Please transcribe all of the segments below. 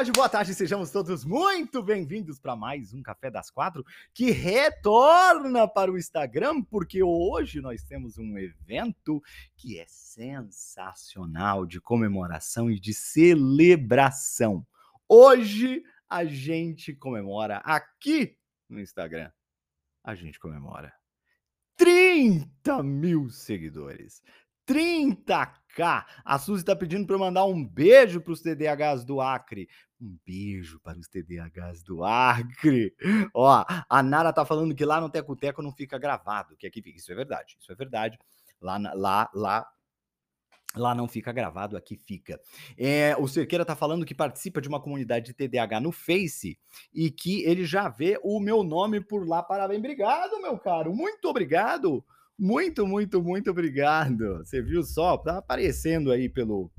Tarde, boa tarde, sejamos todos muito bem-vindos para mais um Café das Quatro que retorna para o Instagram, porque hoje nós temos um evento que é sensacional de comemoração e de celebração. Hoje a gente comemora aqui no Instagram, a gente comemora 30 mil seguidores. 30k. A Suzy está pedindo para eu mandar um beijo para os TDAHs do Acre. Um beijo para os TDAHs do Acre. Ó, a Nara tá falando que lá no Teco Teco não fica gravado, que aqui fica. Isso é verdade, isso é verdade. Lá, lá, lá Lá não fica gravado, aqui fica. É, o Cerqueira tá falando que participa de uma comunidade de TDAH no Face e que ele já vê o meu nome por lá. Parabéns, obrigado, meu caro. Muito obrigado. Muito, muito, muito obrigado. Você viu só? Tá aparecendo aí pelo,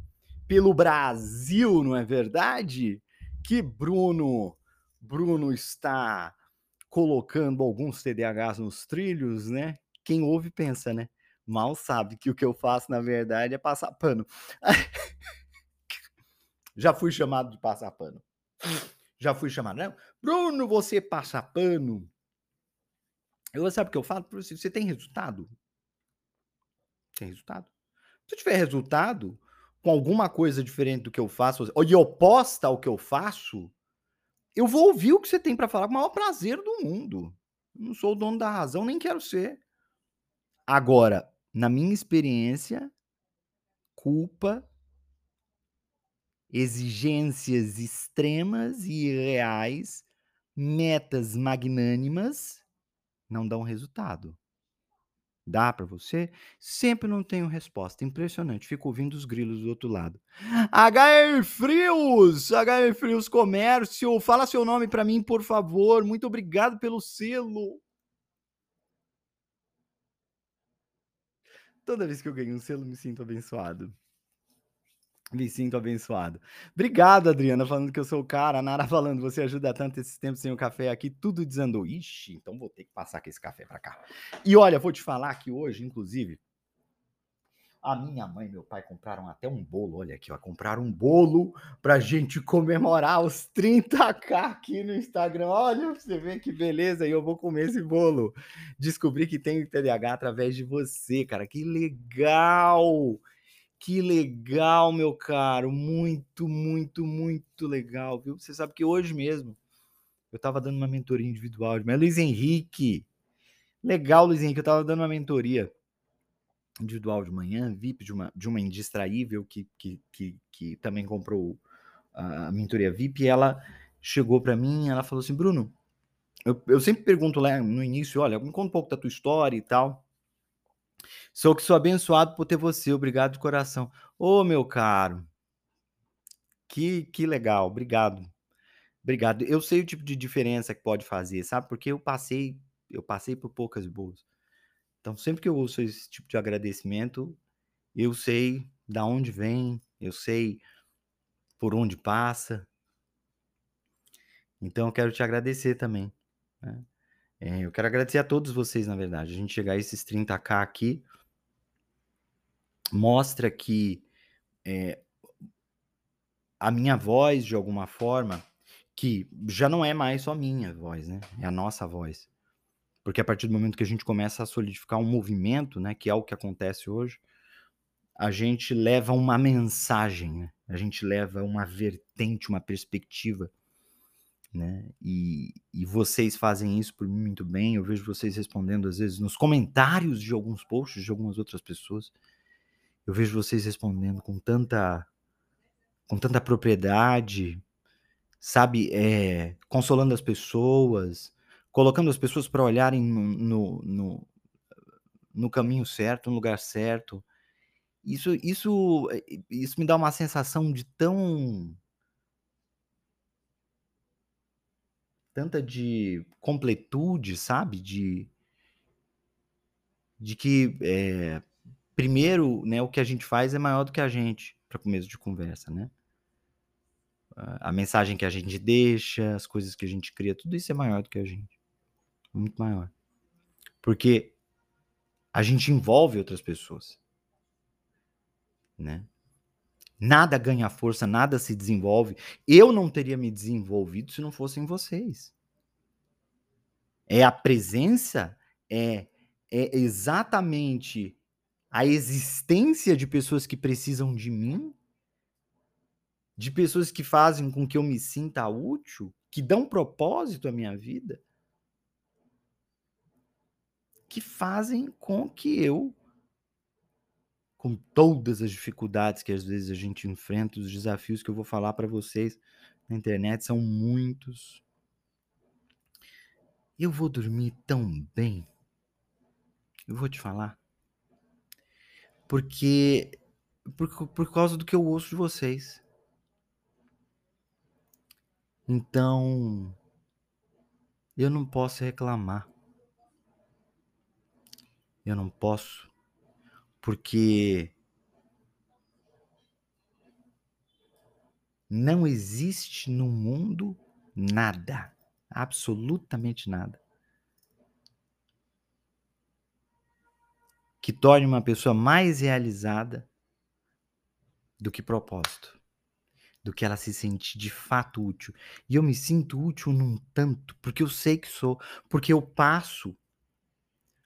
pelo Brasil, não é verdade? Que Bruno, Bruno está colocando alguns TDAHs nos trilhos, né? Quem ouve pensa, né? Mal sabe que o que eu faço, na verdade, é passar pano. Já fui chamado de passar pano. Já fui chamado, não? Bruno, você passa pano. Eu sabe o que eu falo para você? Você tem resultado? Tem resultado. Se eu tiver resultado com alguma coisa diferente do que eu faço, ou de oposta ao que eu faço, eu vou ouvir o que você tem para falar com o maior prazer do mundo. Eu não sou o dono da razão, nem quero ser. Agora, na minha experiência, culpa, exigências extremas e irreais, metas magnânimas não dão resultado. Dá para você? Sempre não tenho resposta. Impressionante. Fico ouvindo os grilos do outro lado. HR Frios! HR Frios Comércio. Fala seu nome para mim, por favor. Muito obrigado pelo selo. Toda vez que eu ganho um selo, me sinto abençoado. Me sinto abençoado. Obrigado, Adriana, falando que eu sou o cara. A Nara falando, você ajuda tanto esses tempos sem o café aqui, tudo desandou. Ixi, então vou ter que passar aqui esse café para cá. E olha, vou te falar que hoje, inclusive, a minha mãe e meu pai compraram até um bolo. Olha aqui, ó, compraram um bolo pra gente comemorar os 30k aqui no Instagram. Olha, você vê que beleza, e eu vou comer esse bolo. Descobri que tenho TDAH através de você, cara. Que legal! Que legal, meu caro. Muito, muito, muito legal, viu? Você sabe que hoje mesmo eu estava dando uma mentoria individual, mas Luiz Henrique. Legal, Luiz Henrique, eu estava dando uma mentoria individual de manhã, VIP de uma, de uma indistraível que, que, que, que também comprou a mentoria VIP, ela chegou para mim, ela falou assim, Bruno, eu, eu sempre pergunto lá no início, olha, me conta um pouco da tua história e tal. Sou que sou abençoado por ter você, obrigado de coração. Ô, meu caro, que, que legal, obrigado. Obrigado. Eu sei o tipo de diferença que pode fazer, sabe? Porque eu passei, eu passei por poucas boas. Então, sempre que eu ouço esse tipo de agradecimento, eu sei da onde vem, eu sei por onde passa. Então, eu quero te agradecer também. Né? É, eu quero agradecer a todos vocês, na verdade. A gente chegar a esses 30k aqui mostra que é, a minha voz, de alguma forma, que já não é mais só minha voz, né? É a nossa voz. Porque a partir do momento que a gente começa a solidificar um movimento, né, que é o que acontece hoje, a gente leva uma mensagem, né? a gente leva uma vertente, uma perspectiva né? E, e vocês fazem isso por mim muito bem. Eu vejo vocês respondendo às vezes nos comentários de alguns posts de algumas outras pessoas. Eu vejo vocês respondendo com tanta com tanta propriedade, sabe, é, consolando as pessoas, colocando as pessoas para olharem no, no, no, no caminho certo, no lugar certo. Isso isso eh, isso me dá uma sensação de tão tanta de completude, sabe, de de que, eh, primeiro, né, o que a gente faz é maior do que a gente, para começo de conversa, né. A mensagem que a gente deixa, as coisas que a gente cria, tudo isso é maior do que a gente, muito maior. Porque a gente envolve outras pessoas. Né. Nada ganha força, nada se desenvolve. Eu não teria me desenvolvido se não fossem vocês. É a presença, é é exatamente a existência de pessoas que precisam de mim, de pessoas que fazem com que eu me sinta útil, que dão propósito à minha vida, que fazem com que eu com todas as dificuldades que às vezes a gente enfrenta, os desafios que eu vou falar para vocês na internet são muitos. Eu vou dormir tão bem. Eu vou te falar. Porque por, por causa do que eu ouço de vocês. Então, eu não posso reclamar. Eu não posso porque não existe no mundo nada, absolutamente nada, que torne uma pessoa mais realizada do que propósito, do que ela se sentir de fato útil. E eu me sinto útil num tanto, porque eu sei que sou, porque eu passo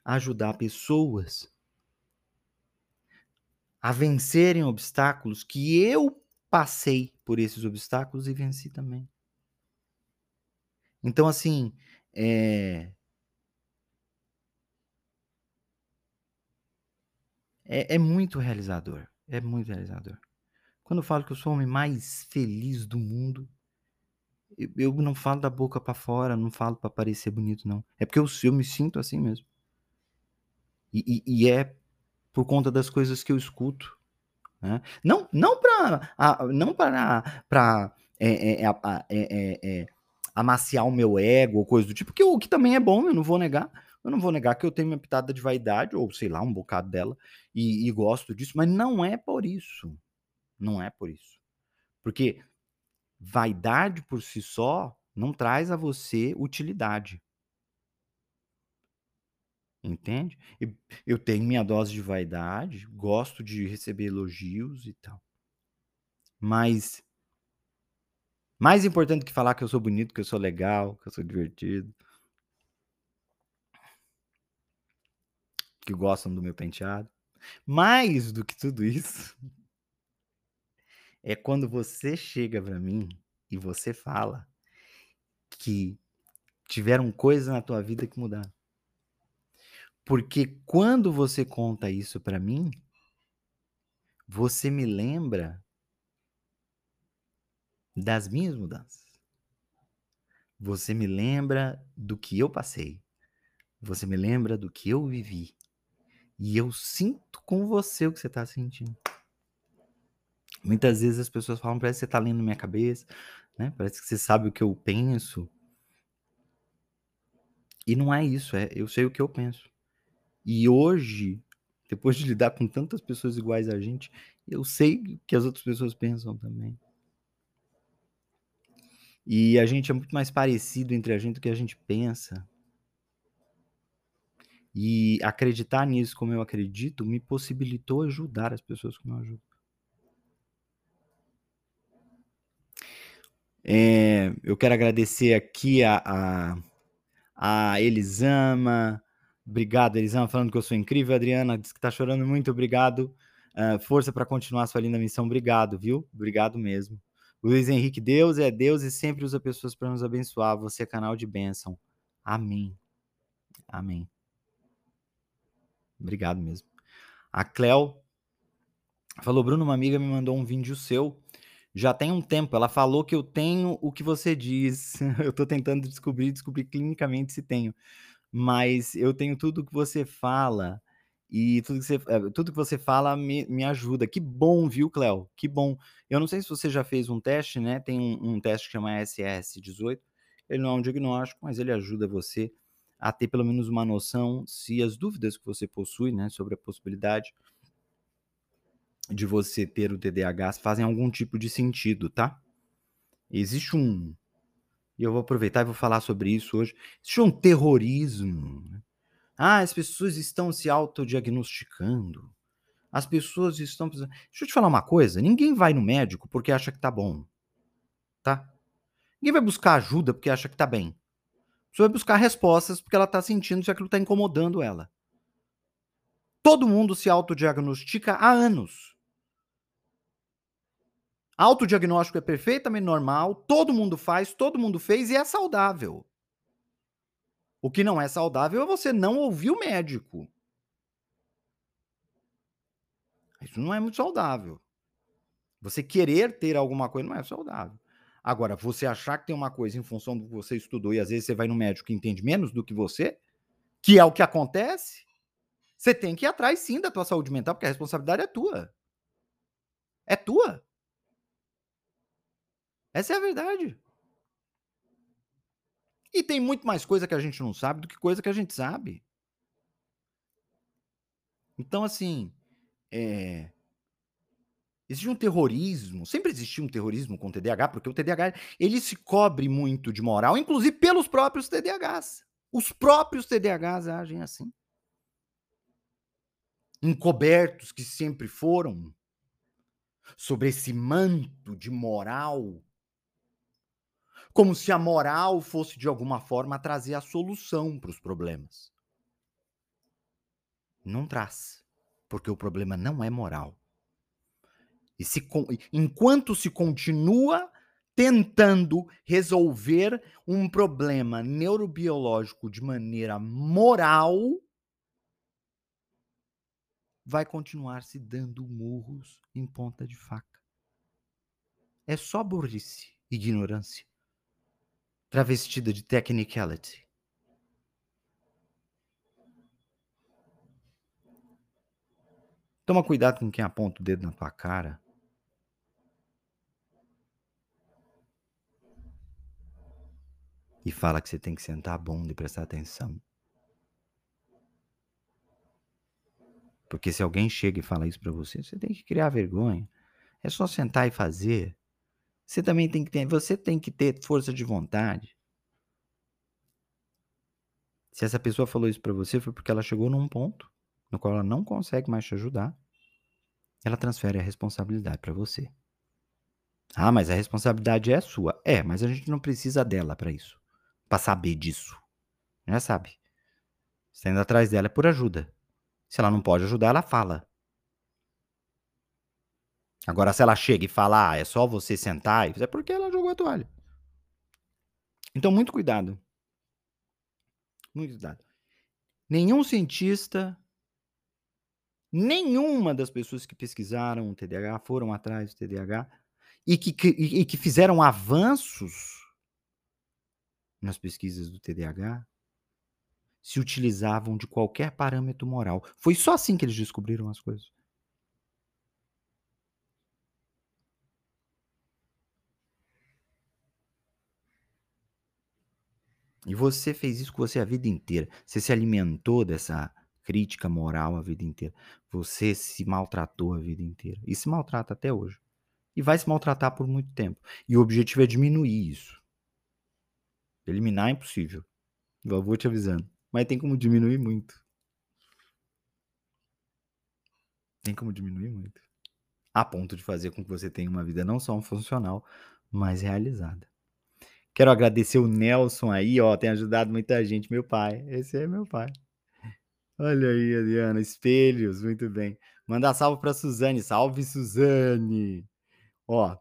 a ajudar pessoas a vencerem obstáculos que eu passei por esses obstáculos e venci também. Então, assim, é... É, é muito realizador. É muito realizador. Quando eu falo que eu sou o homem mais feliz do mundo, eu, eu não falo da boca para fora, não falo para parecer bonito, não. É porque eu, eu me sinto assim mesmo. E, e, e é por conta das coisas que eu escuto. Né? Não, não para não para é, é, é, amaciar o meu ego ou coisa do tipo, que, o que também é bom, eu não vou negar. Eu não vou negar que eu tenho minha pitada de vaidade, ou sei lá, um bocado dela, e, e gosto disso, mas não é por isso. Não é por isso. Porque vaidade por si só não traz a você utilidade. Entende? Eu tenho minha dose de vaidade, gosto de receber elogios e tal. Mas mais importante que falar que eu sou bonito, que eu sou legal, que eu sou divertido, que gostam do meu penteado, mais do que tudo isso, é quando você chega para mim e você fala que tiveram coisas na tua vida que mudaram. Porque quando você conta isso para mim, você me lembra das minhas mudanças. Você me lembra do que eu passei. Você me lembra do que eu vivi. E eu sinto com você o que você está sentindo. Muitas vezes as pessoas falam, parece que você está lendo minha cabeça, né? Parece que você sabe o que eu penso. E não é isso, é eu sei o que eu penso. E hoje, depois de lidar com tantas pessoas iguais a gente, eu sei que as outras pessoas pensam também. E a gente é muito mais parecido entre a gente do que a gente pensa. E acreditar nisso como eu acredito me possibilitou ajudar as pessoas como eu ajudo. É, eu quero agradecer aqui a, a, a Elisama, Obrigado, Elisama, falando que eu sou incrível. Adriana diz que tá chorando muito, obrigado. Uh, força para continuar sua linda missão, obrigado, viu? Obrigado mesmo. Luiz Henrique, Deus é Deus e sempre usa pessoas para nos abençoar. Você é canal de bênção. Amém. Amém. Obrigado mesmo. A Cleo falou: Bruno, uma amiga me mandou um vídeo seu. Já tem um tempo. Ela falou que eu tenho o que você diz. eu estou tentando descobrir, descobrir clinicamente se tenho mas eu tenho tudo que você fala E tudo que você, eh, tudo que você fala me, me ajuda. Que bom, viu, Cléo? Que bom. Eu não sei se você já fez um teste, né? Tem um, um teste que chama SS18. Ele não é um diagnóstico, mas ele ajuda você a ter pelo menos uma noção se as dúvidas que você possui, né, sobre a possibilidade de você ter o TDAH fazem algum tipo de sentido, tá? Existe um. E eu vou aproveitar e vou falar sobre isso hoje. Existe um terrorismo. Né? Ah, as pessoas estão se autodiagnosticando. As pessoas estão. Deixa eu te falar uma coisa: ninguém vai no médico porque acha que tá bom. Tá? Ninguém vai buscar ajuda porque acha que tá bem. Você vai buscar respostas porque ela tá sentindo se aquilo tá incomodando ela. Todo mundo se autodiagnostica há anos. Autodiagnóstico é perfeitamente normal, todo mundo faz, todo mundo fez e é saudável. O que não é saudável é você não ouvir o médico. Isso não é muito saudável. Você querer ter alguma coisa não é saudável. Agora, você achar que tem uma coisa em função do que você estudou e às vezes você vai no médico que entende menos do que você, que é o que acontece, você tem que ir atrás sim da tua saúde mental, porque a responsabilidade é tua. É tua. Essa é a verdade. E tem muito mais coisa que a gente não sabe do que coisa que a gente sabe. Então, assim, é... existe um terrorismo, sempre existiu um terrorismo com o TDAH, porque o TDAH ele se cobre muito de moral, inclusive pelos próprios TDAHs. Os próprios TDAHs agem assim. Encobertos que sempre foram, sobre esse manto de moral como se a moral fosse de alguma forma trazer a solução para os problemas. Não traz, porque o problema não é moral. E se, enquanto se continua tentando resolver um problema neurobiológico de maneira moral, vai continuar se dando murros em ponta de faca. É só burrice, ignorância travestida de technicality. Toma cuidado com quem aponta o dedo na tua cara. E fala que você tem que sentar a bunda e prestar atenção. Porque se alguém chega e fala isso para você, você tem que criar vergonha. É só sentar e fazer. Você também tem que ter, você tem que ter força de vontade. Se essa pessoa falou isso para você foi porque ela chegou num ponto no qual ela não consegue mais te ajudar. Ela transfere a responsabilidade para você. Ah, mas a responsabilidade é sua. É, mas a gente não precisa dela para isso. Para saber disso. Já sabe. Você tá indo atrás dela é por ajuda. Se ela não pode ajudar, ela fala. Agora, se ela chega e fala, ah, é só você sentar, é porque ela jogou a toalha. Então, muito cuidado. Muito cuidado. Nenhum cientista, nenhuma das pessoas que pesquisaram o TDAH foram atrás do TDAH e que, que, e que fizeram avanços nas pesquisas do TDAH se utilizavam de qualquer parâmetro moral. Foi só assim que eles descobriram as coisas. E você fez isso com você a vida inteira. Você se alimentou dessa crítica moral a vida inteira. Você se maltratou a vida inteira. E se maltrata até hoje. E vai se maltratar por muito tempo. E o objetivo é diminuir isso. Eliminar é impossível. Eu vou te avisando. Mas tem como diminuir muito. Tem como diminuir muito. A ponto de fazer com que você tenha uma vida não só funcional, mas realizada. Quero agradecer o Nelson aí, ó, tem ajudado muita gente, meu pai. Esse é meu pai. Olha aí, Adriana, espelhos, muito bem. Mandar salve para Suzane, salve Suzane. Ó,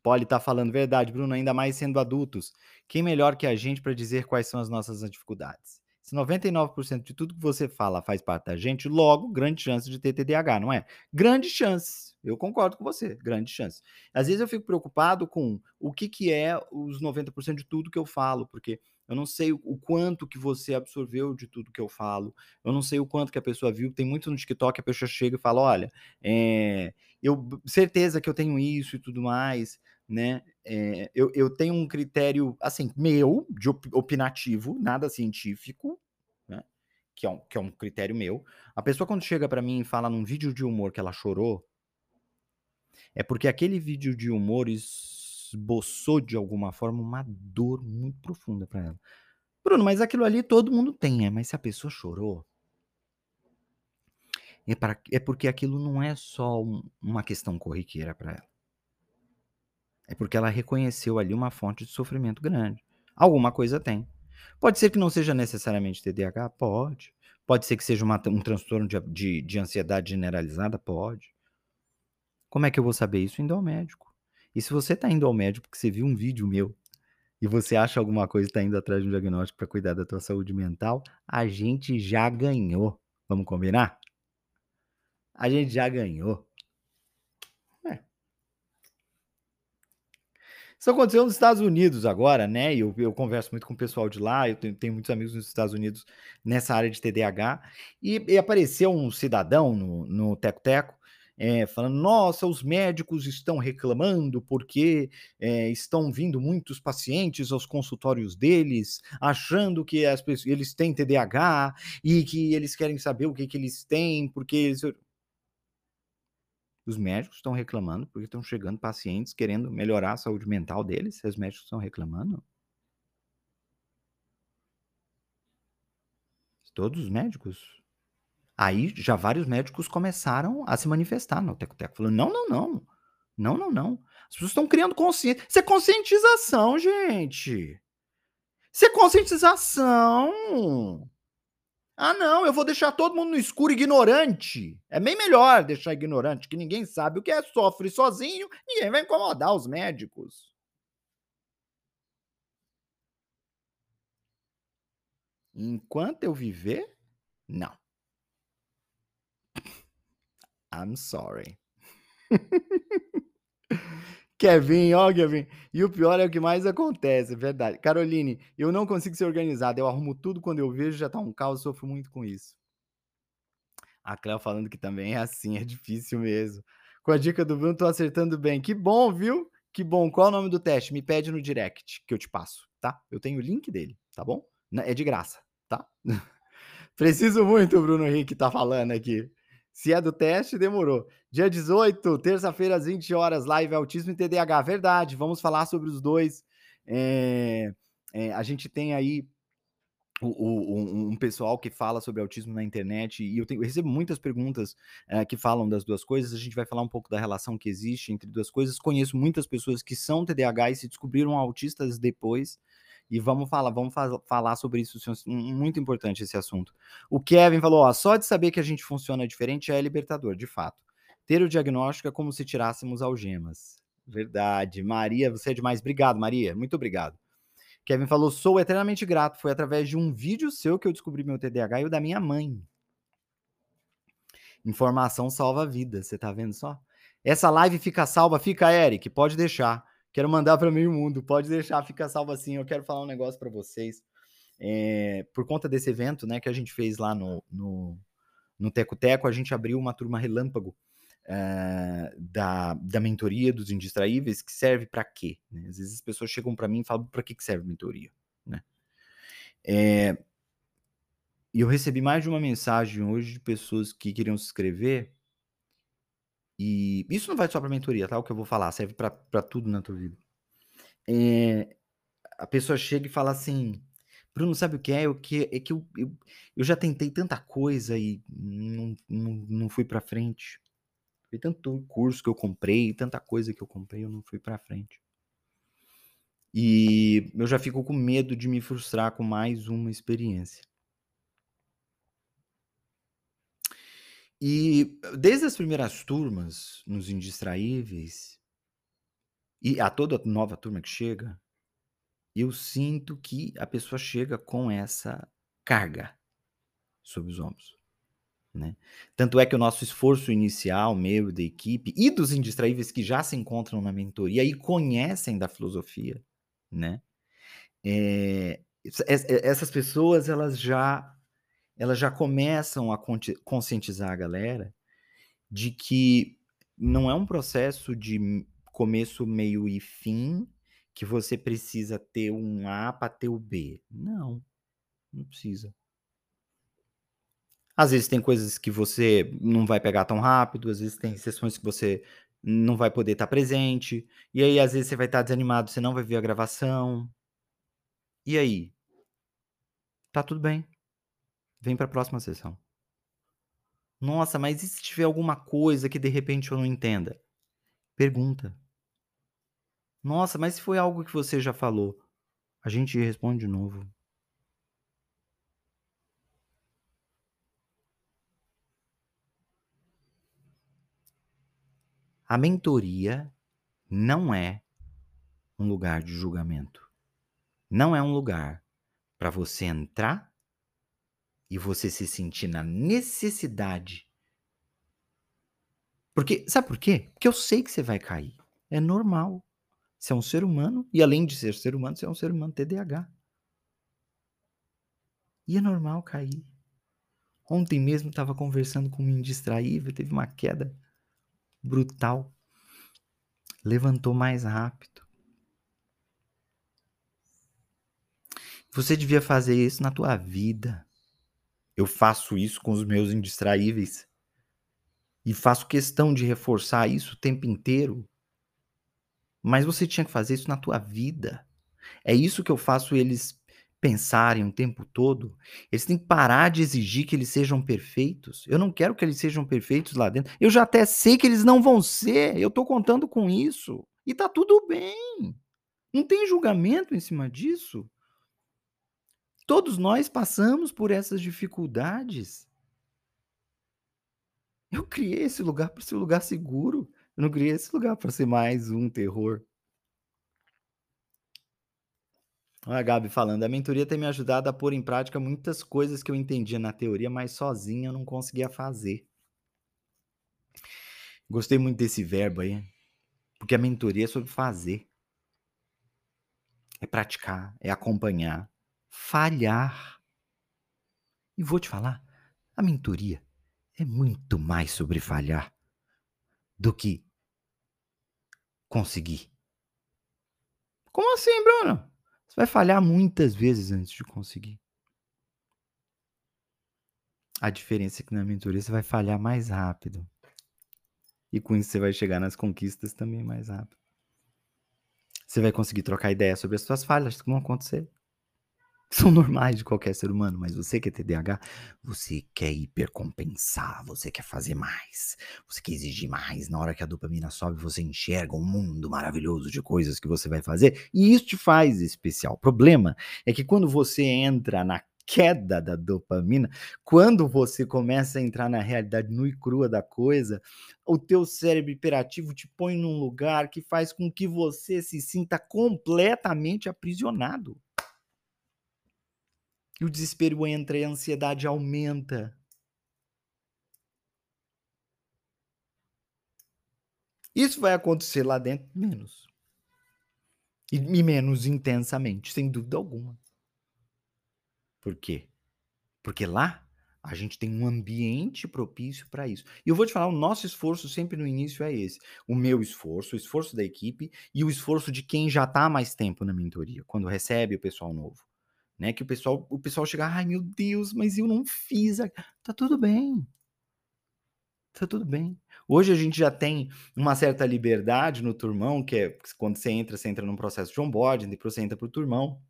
Poli tá falando verdade, Bruno, ainda mais sendo adultos. Quem melhor que a gente para dizer quais são as nossas dificuldades? Se 99% de tudo que você fala faz parte da gente, logo, grande chance de ter TDAH, não é? Grande chance. Eu concordo com você, grande chance. Às vezes eu fico preocupado com o que, que é os 90% de tudo que eu falo, porque Eu não sei o quanto que você absorveu de tudo que eu falo. Eu não sei o quanto que a pessoa viu. Tem muito no TikTok, a pessoa chega e fala: olha, é, eu certeza que eu tenho isso e tudo mais, né? É, eu, eu tenho um critério, assim, meu, de opinativo, nada científico, né? Que é, um, que é um critério meu. A pessoa, quando chega para mim e fala num vídeo de humor que ela chorou, é porque aquele vídeo de humor esboçou de alguma forma uma dor muito profunda para ela. Bruno, mas aquilo ali todo mundo tem, é, mas se a pessoa chorou, é, pra, é porque aquilo não é só um, uma questão corriqueira para ela. É porque ela reconheceu ali uma fonte de sofrimento grande. Alguma coisa tem. Pode ser que não seja necessariamente TDAH? Pode. Pode ser que seja uma, um transtorno de, de, de ansiedade generalizada? Pode. Como é que eu vou saber isso? Indo ao médico. E se você está indo ao médico porque você viu um vídeo meu e você acha alguma coisa e está indo atrás de um diagnóstico para cuidar da tua saúde mental, a gente já ganhou. Vamos combinar? A gente já ganhou. É. Isso aconteceu nos Estados Unidos agora, né? Eu, eu converso muito com o pessoal de lá, eu tenho, tenho, muitos amigos nos Estados Unidos nessa área de TDAH, e, e apareceu um cidadão no, no Teco Teco é, falando: nossa, os médicos estão reclamando porque é, estão vindo muitos pacientes aos consultórios deles, achando que as pessoas, eles têm TDAH e que eles querem saber o que, que eles têm, porque eles... Os médicos estão reclamando porque estão chegando pacientes querendo melhorar a saúde mental deles. Os médicos estão reclamando. Todos os médicos Aí já vários médicos começaram a se manifestar no Teco-Teco, falando: não, não, não. Não, não, não. As pessoas estão criando consciência. Isso é conscientização, gente. Isso é conscientização. Ah, não, eu vou deixar todo mundo no escuro ignorante. É bem melhor deixar ignorante, que ninguém sabe o que é, sofre sozinho, ninguém vai incomodar os médicos. Enquanto eu viver, não. I'm sorry. Kevin, ó, Kevin. E o pior é o que mais acontece, é verdade. Caroline, eu não consigo ser organizado. Eu arrumo tudo quando eu vejo, já tá um caos, sofro muito com isso. A Cléo falando que também é assim, é difícil mesmo. Com a dica do Bruno, tô acertando bem. Que bom, viu? Que bom. Qual é o nome do teste? Me pede no direct que eu te passo, tá? Eu tenho o link dele, tá bom? É de graça, tá? Preciso muito, Bruno Henrique tá falando aqui. Se é do teste, demorou. Dia 18, terça-feira, às 20 horas, live Autismo e TDAH. Verdade, vamos falar sobre os dois. É, é, a gente tem aí o, o, um pessoal que fala sobre autismo na internet e eu, tenho, eu recebo muitas perguntas é, que falam das duas coisas. A gente vai falar um pouco da relação que existe entre duas coisas. Conheço muitas pessoas que são TDAH e se descobriram autistas depois. E vamos falar, vamos fa falar sobre isso, muito importante esse assunto. O Kevin falou: ó, só de saber que a gente funciona diferente é libertador, de fato. Ter o diagnóstico é como se tirássemos algemas. Verdade. Maria, você é demais. Obrigado, Maria. Muito obrigado. Kevin falou: sou eternamente grato. Foi através de um vídeo seu que eu descobri meu TDAH e o da minha mãe. Informação salva vidas, você tá vendo só? Essa live fica salva, fica, Eric, pode deixar. Quero mandar para meio mundo. Pode deixar, fica salvo assim. Eu quero falar um negócio para vocês. É, por conta desse evento, né, que a gente fez lá no, no, no Teco Teco, a gente abriu uma turma relâmpago é, da, da mentoria dos indistraíveis, que serve para quê? Né? Às vezes as pessoas chegam para mim e falam para que, que serve mentoria, né? É, e eu recebi mais de uma mensagem hoje de pessoas que queriam se inscrever e isso não vai só para mentoria, tá? O que eu vou falar serve para tudo na tua vida. É, a pessoa chega e fala assim: Bruno, sabe o que é? O que é que eu, eu, eu já tentei tanta coisa e não, não, não fui para frente. Foi tanto curso que eu comprei, tanta coisa que eu comprei, eu não fui para frente. E eu já fico com medo de me frustrar com mais uma experiência. E desde as primeiras turmas, nos Indistraíveis, e a toda nova turma que chega, eu sinto que a pessoa chega com essa carga sobre os ombros. Né? Tanto é que o nosso esforço inicial, meu da equipe, e dos indistraíveis que já se encontram na mentoria e conhecem da filosofia, né? É, essas pessoas elas já elas já começam a conscientizar a galera de que não é um processo de começo, meio e fim que você precisa ter um A para ter o B. Não, não precisa. Às vezes tem coisas que você não vai pegar tão rápido, às vezes tem sessões que você não vai poder estar presente, e aí às vezes você vai estar desanimado, você não vai ver a gravação. E aí? Tá tudo bem. Vem para a próxima sessão. Nossa, mas e se tiver alguma coisa que de repente eu não entenda? Pergunta. Nossa, mas se foi algo que você já falou, a gente responde de novo. A mentoria não é um lugar de julgamento. Não é um lugar para você entrar e você se sentir na necessidade. Porque, sabe por quê? Porque eu sei que você vai cair. É normal. Você é um ser humano e além de ser ser humano, você é um ser humano TDAH. E é normal cair. Ontem mesmo estava conversando com um indistraível, teve uma queda brutal. Levantou mais rápido. Você devia fazer isso na tua vida. Eu faço isso com os meus indistraíveis. E faço questão de reforçar isso o tempo inteiro. Mas você tinha que fazer isso na tua vida. É isso que eu faço eles pensarem o tempo todo. Eles têm que parar de exigir que eles sejam perfeitos. Eu não quero que eles sejam perfeitos lá dentro. Eu já até sei que eles não vão ser. Eu tô contando com isso. E tá tudo bem. Não tem julgamento em cima disso. Todos nós passamos por essas dificuldades. Eu criei esse lugar para ser um lugar seguro. Eu não criei esse lugar para ser mais um terror. Olha a Gabi falando, a mentoria tem me ajudado a pôr em prática muitas coisas que eu entendia na teoria, mas sozinha eu não conseguia fazer. Gostei muito desse verbo aí, porque a mentoria é sobre fazer. É praticar, é acompanhar falhar. E vou te falar, a mentoria é muito mais sobre falhar do que conseguir. Como assim, Bruno? Você vai falhar muitas vezes antes de conseguir. A diferença é que na mentoria você vai falhar mais rápido. E com isso você vai chegar nas conquistas também mais rápido. Você vai conseguir trocar ideia sobre as suas falhas que vão acontecer são normais de qualquer ser humano, mas você que é TDAH, você quer hipercompensar, você quer fazer mais, você quer exigir mais. Na hora que a dopamina sobe, você enxerga um mundo maravilhoso de coisas que você vai fazer, e isso te faz especial. O problema é que quando você entra na queda da dopamina, quando você começa a entrar na realidade nua e crua da coisa, o teu cérebro hiperativo te põe num lugar que faz com que você se sinta completamente aprisionado. E o desespero entra e a ansiedade aumenta. Isso vai acontecer lá dentro menos. E, e menos intensamente, sem dúvida alguma. Por quê? Porque lá a gente tem um ambiente propício para isso. E eu vou te falar, o nosso esforço sempre no início é esse. O meu esforço, o esforço da equipe e o esforço de quem já está mais tempo na mentoria, quando recebe o pessoal novo né? Que o pessoal, o pessoal chega, ai meu Deus, mas eu não fiz. Tá tudo bem. Tá tudo bem. Hoje a gente já tem uma certa liberdade no turmão, que é quando você entra, você entra num processo de onboarding, depois você entra pro turmão.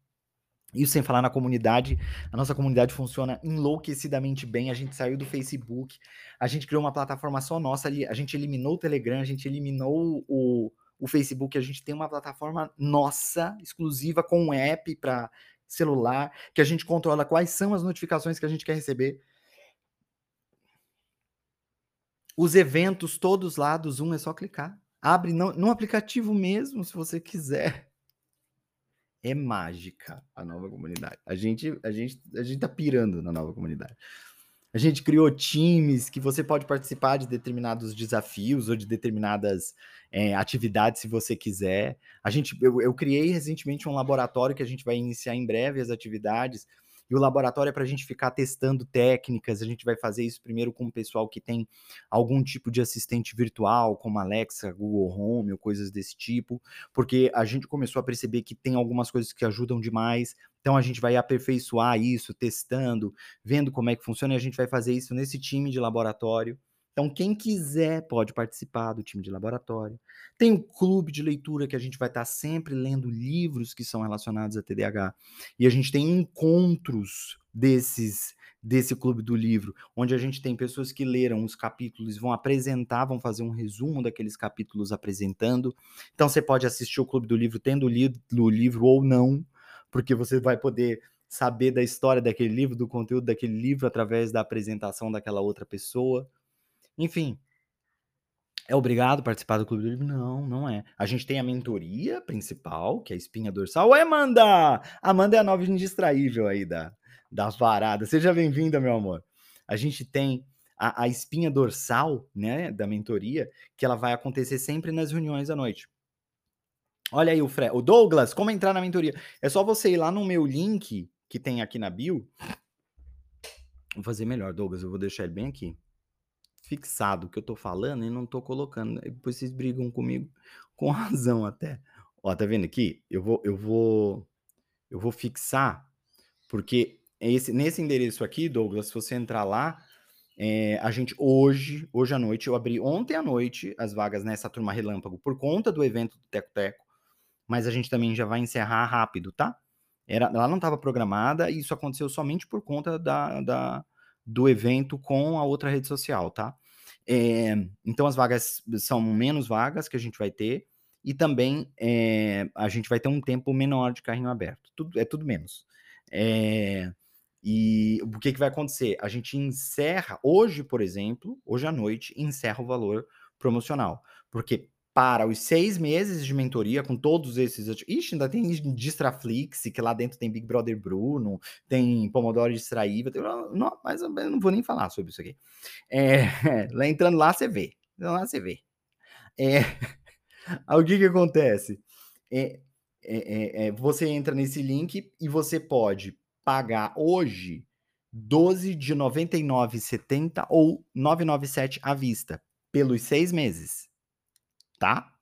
Isso sem falar na comunidade, a nossa comunidade funciona enlouquecidamente bem. A gente saiu do Facebook, a gente criou uma plataforma só nossa ali, a gente eliminou o Telegram, a gente eliminou o, o Facebook, a gente tem uma plataforma nossa, exclusiva, com um app para celular, que a gente controla quais são as notificações que a gente quer receber. Os eventos todos lá do Zoom é só clicar. Abre no, no aplicativo mesmo, se você quiser. É mágica a nova comunidade. A gente, a gente, a gente tá pirando na nova comunidade. A gente criou times que você pode participar de determinados desafios ou de determinadas é, atividades, se você quiser. A gente, eu, eu criei recentemente um laboratório que a gente vai iniciar em breve as atividades e o laboratório é para a gente ficar testando técnicas. A gente vai fazer isso primeiro com o pessoal que tem algum tipo de assistente virtual, como Alexa, Google Home ou coisas desse tipo, porque a gente começou a perceber que tem algumas coisas que ajudam demais. Então a gente vai aperfeiçoar isso, testando, vendo como é que funciona, e a gente vai fazer isso nesse time de laboratório. Então, quem quiser pode participar do time de laboratório. Tem o clube de leitura que a gente vai estar sempre lendo livros que são relacionados a TDAH. E a gente tem encontros desses desse clube do livro, onde a gente tem pessoas que leram os capítulos, vão apresentar, vão fazer um resumo daqueles capítulos apresentando. Então você pode assistir o clube do livro tendo lido o livro ou não, porque você vai poder saber da história daquele livro, do conteúdo daquele livro através da apresentação daquela outra pessoa. Enfim, é obrigado participar do Clube do Livro? Não, não é. A gente tem a mentoria principal, que é a espinha dorsal. Oi, Amanda! Amanda é a nova indistraível aí da, das varadas. Seja bem-vinda, meu amor. A gente tem a, a, espinha dorsal, né, da mentoria, que ela vai acontecer sempre nas reuniões à noite. Olha aí o Fred. O Douglas, como entrar na mentoria? É só você ir lá no meu link que tem aqui na bio. Vou fazer melhor, Douglas. Eu vou deixar ele bem aqui fixado que eu tô falando e não tô colocando. Depois vocês brigam comigo com razão até. Ó, tá vendo aqui? Eu vou, eu vou, eu vou fixar, porque esse, nesse endereço aqui, Douglas, se você entrar lá, é, a gente hoje, hoje à noite, eu abri ontem à noite as vagas nessa turma relâmpago por conta do evento do Teco Teco, mas a gente também já vai encerrar rápido, tá? Era, ela não estava programada e isso aconteceu somente por conta da, da, do evento com a outra rede social, tá? É, então as vagas são menos vagas que a gente vai ter e também é, a gente vai ter um tempo menor de carrinho aberto. Tudo, é tudo menos. É, e o que, que vai acontecer? A gente encerra, hoje, por exemplo, hoje à noite, encerra o valor promocional. Porque para os seis meses de mentoria com todos esses. Ixi, ainda tem Distraflix, que lá dentro tem Big Brother Bruno, tem Pomodoro Distraível, tem, não, mas eu não vou nem falar sobre isso aqui. É, lá entrando lá, você vê. Lá você vê. É, o que, que acontece? É, é, é, é você entra nesse link e você pode pagar hoje 12 de 99,70 ou 997 à vista, pelos seis meses tá?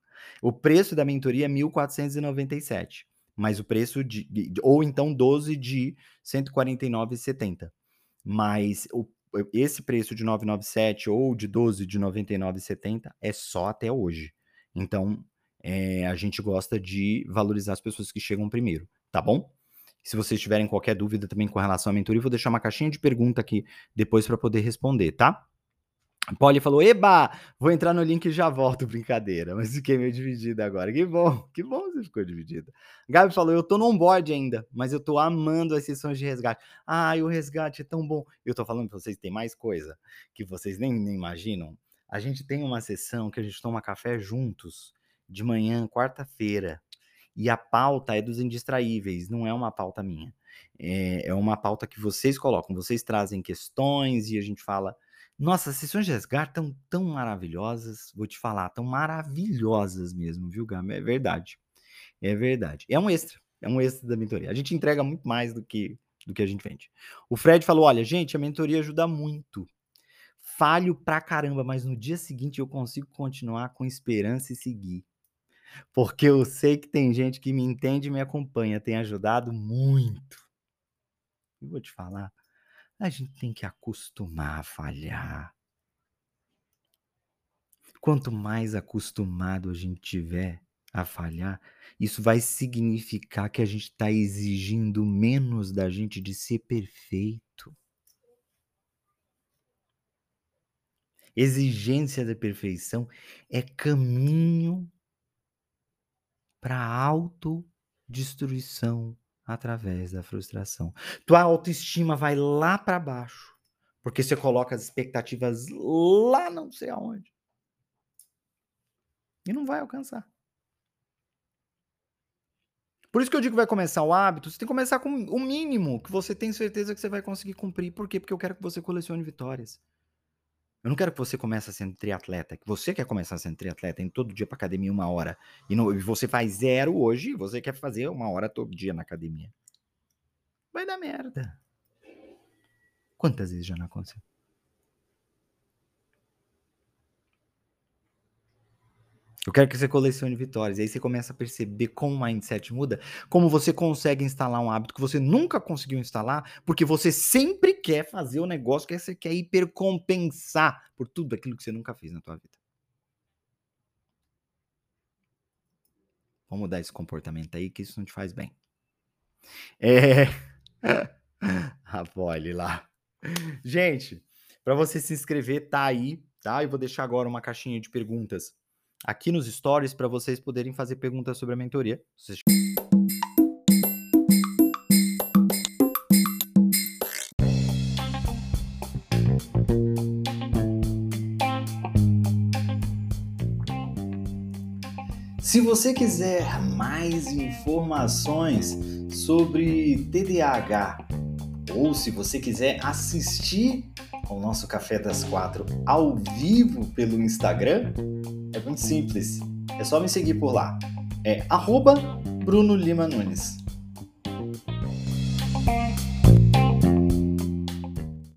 O preço da mentoria é 1.497, mas o preço de, ou então 12 de 149,70. Mas o, esse preço de 997 ou de 12 de 99,70 é só até hoje. Então, é, a gente gosta de valorizar as pessoas que chegam primeiro, tá bom? Se vocês tiverem qualquer dúvida também com relação à mentoria, vou deixar uma caixinha de pergunta aqui depois para poder responder, tá? Polly falou: Eba, vou entrar no link e já volto, brincadeira. Mas fiquei meio dividida agora. Que bom, que bom você ficou dividida. Gabi falou: Eu tô no onboard ainda, mas eu tô amando as sessões de resgate. Ai, o resgate é tão bom. Eu tô falando pra vocês tem mais coisa que vocês nem, nem imaginam. A gente tem uma sessão que a gente toma café juntos de manhã, quarta-feira. E a pauta é dos indistraíveis, não é uma pauta minha. É, é uma pauta que vocês colocam, vocês trazem questões e a gente fala nossa, as sessões de resgate estão tão maravilhosas, vou te falar, tão maravilhosas mesmo, viu, Gama? É verdade. É verdade. É um extra, é um extra da mentoria. A gente entrega muito mais do que do que a gente vende. O Fred falou: olha, gente, a mentoria ajuda muito. Falho pra caramba, mas no dia seguinte eu consigo continuar com esperança e seguir. Porque eu sei que tem gente que me entende e me acompanha, tem ajudado muito. Eu vou te falar, a gente tem que acostumar a falhar. Quanto mais acostumado a gente tiver a falhar, isso vai significar que a gente está exigindo menos da gente de ser perfeito. Exigência da perfeição é caminho para autodestruição através da frustração. Tua autoestima vai lá para baixo, porque você coloca as expectativas lá não sei aonde. E não vai alcançar. Por isso que eu digo que vai começar o hábito, você tem que começar com o mínimo que você tem certeza que você vai conseguir cumprir. Por quê? Porque eu quero que você colecione vitórias. Eu não quero que você comece sendo triatleta, que você quer começar sendo triatleta, indo todo dia para academia uma hora, e, não, e você faz zero hoje, você quer fazer uma hora todo dia na academia. Vai dar merda. Quantas vezes já não aconteceu? Eu quero que você colecione vitórias. E aí você começa a perceber como o mindset muda, como você consegue instalar um hábito que você nunca conseguiu instalar, porque você sempre quer fazer o negócio que você quer hipercompensar por tudo aquilo que você nunca fez na tua vida. Vamos mudar esse comportamento aí, que isso não te faz bem. É. Apoie lá. Gente, para você se inscrever, tá aí, tá? Eu vou deixar agora uma caixinha de perguntas aqui nos stories para vocês poderem fazer perguntas sobre a mentoria. Vocês... Se você quiser mais informações sobre TDAH ou se você quiser assistir ao nosso Café das Quatro ao vivo pelo Instagram, é muito simples. É só me seguir por lá. É arroba Bruno Lima Nunes.